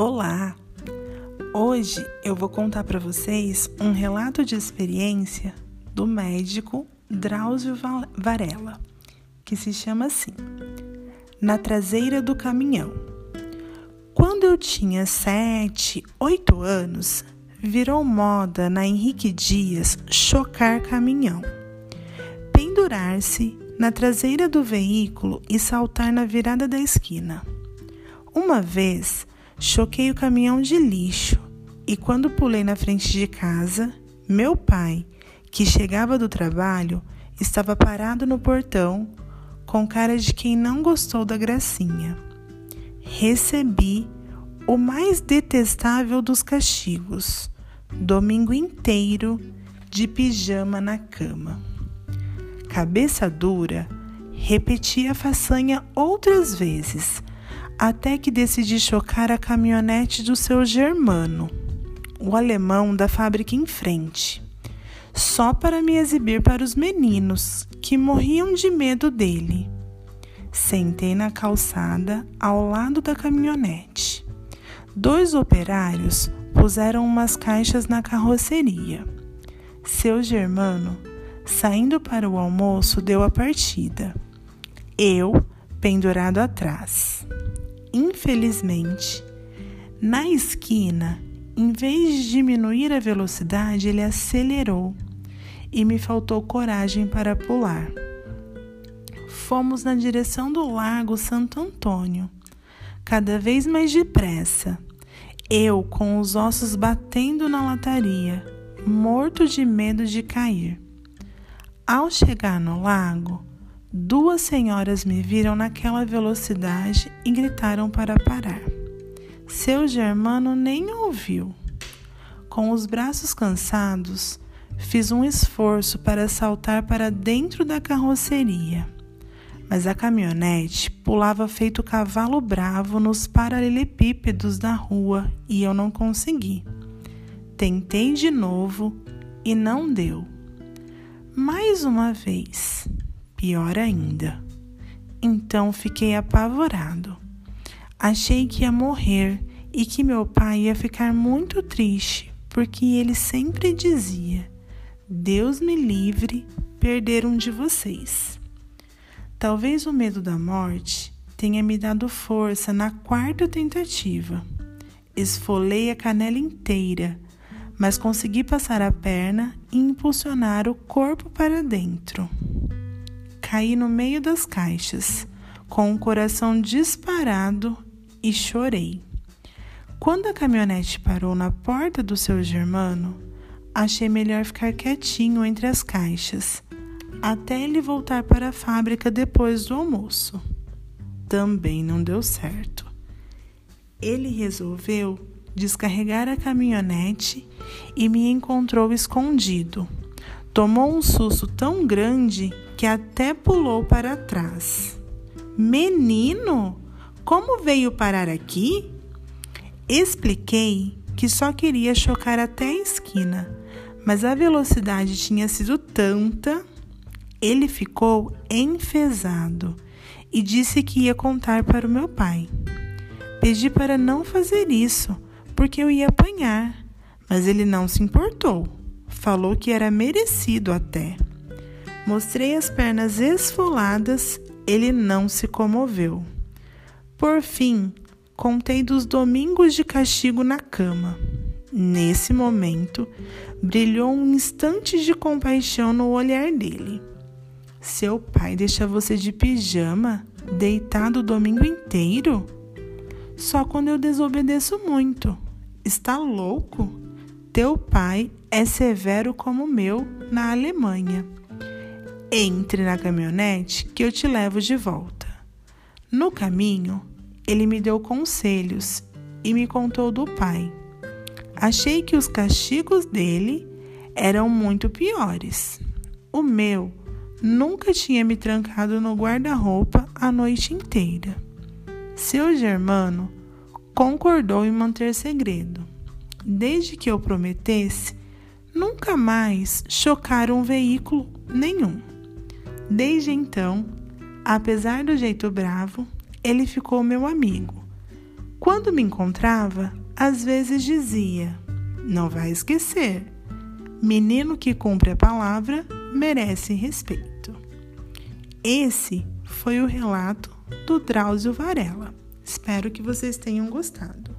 Olá! Hoje eu vou contar para vocês um relato de experiência do médico Drauzio Varela, que se chama assim: Na traseira do caminhão. Quando eu tinha sete, oito anos, virou moda na Henrique Dias chocar caminhão, pendurar-se na traseira do veículo e saltar na virada da esquina. Uma vez, choquei o caminhão de lixo e quando pulei na frente de casa, meu pai, que chegava do trabalho, estava parado no portão com cara de quem não gostou da gracinha. Recebi o mais detestável dos castigos, domingo inteiro de pijama na cama. Cabeça dura, repeti a façanha outras vezes até que decidi chocar a caminhonete do seu germano, o alemão da fábrica em frente, só para me exibir para os meninos que morriam de medo dele. Sentei na calçada ao lado da caminhonete. Dois operários puseram umas caixas na carroceria. Seu germano, saindo para o almoço, deu a partida. Eu, pendurado atrás. Infelizmente, na esquina, em vez de diminuir a velocidade, ele acelerou e me faltou coragem para pular. Fomos na direção do Lago Santo Antônio, cada vez mais depressa. Eu com os ossos batendo na lataria, morto de medo de cair. Ao chegar no lago, Duas senhoras me viram naquela velocidade e gritaram para parar. Seu germano nem ouviu. Com os braços cansados, fiz um esforço para saltar para dentro da carroceria, mas a caminhonete pulava feito cavalo bravo nos paralelepípedos da rua e eu não consegui. Tentei de novo e não deu. Mais uma vez pior ainda. Então fiquei apavorado. Achei que ia morrer e que meu pai ia ficar muito triste, porque ele sempre dizia: Deus me livre perder um de vocês. Talvez o medo da morte tenha me dado força na quarta tentativa. Esfolei a canela inteira, mas consegui passar a perna e impulsionar o corpo para dentro caí no meio das caixas, com o coração disparado e chorei. Quando a caminhonete parou na porta do seu germano, achei melhor ficar quietinho entre as caixas, até ele voltar para a fábrica depois do almoço. Também não deu certo. Ele resolveu descarregar a caminhonete e me encontrou escondido. Tomou um susto tão grande que até pulou para trás. Menino, como veio parar aqui? Expliquei que só queria chocar até a esquina, mas a velocidade tinha sido tanta. Ele ficou enfesado e disse que ia contar para o meu pai. Pedi para não fazer isso, porque eu ia apanhar, mas ele não se importou. Falou que era merecido até. Mostrei as pernas esfoladas, ele não se comoveu. Por fim, contei dos domingos de castigo na cama. Nesse momento, brilhou um instante de compaixão no olhar dele. Seu pai deixa você de pijama, deitado o domingo inteiro? Só quando eu desobedeço muito. Está louco? Teu pai é severo como o meu na Alemanha. Entre na caminhonete que eu te levo de volta. No caminho, ele me deu conselhos e me contou do pai. Achei que os castigos dele eram muito piores. O meu nunca tinha me trancado no guarda-roupa a noite inteira. Seu germano concordou em manter segredo, desde que eu prometesse nunca mais chocar um veículo nenhum. Desde então, apesar do jeito bravo, ele ficou meu amigo. Quando me encontrava, às vezes dizia: Não vai esquecer, menino que cumpre a palavra merece respeito. Esse foi o relato do Drauzio Varela. Espero que vocês tenham gostado.